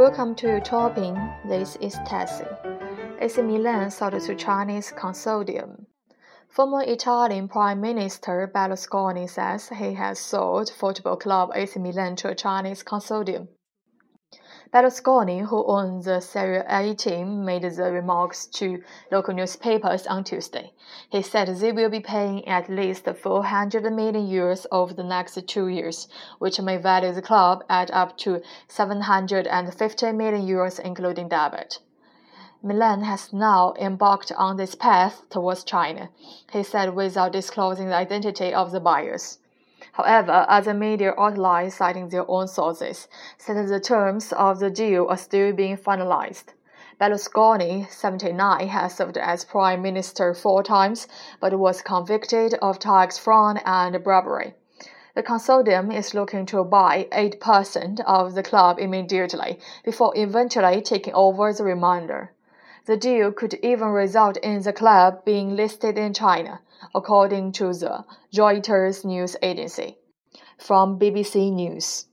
Welcome to Topping. This is Tessie. AC Milan sold to Chinese consortium. Former Italian Prime Minister Berlusconi says he has sold football club AC Milan to a Chinese consortium. Berlusconi, who owns the Serie A team, made the remarks to local newspapers on Tuesday. He said they will be paying at least 400 million euros over the next two years, which may value the club at up to 750 million euros, including debit. Milan has now embarked on this path towards China, he said without disclosing the identity of the buyers. However, other media outlets citing their own sources said that the terms of the deal are still being finalized. Berlusconi, 79, has served as prime minister four times, but was convicted of tax fraud and bribery. The consortium is looking to buy 8% of the club immediately before eventually taking over the remainder. The deal could even result in the club being listed in China, according to the Reuters news agency. From BBC News.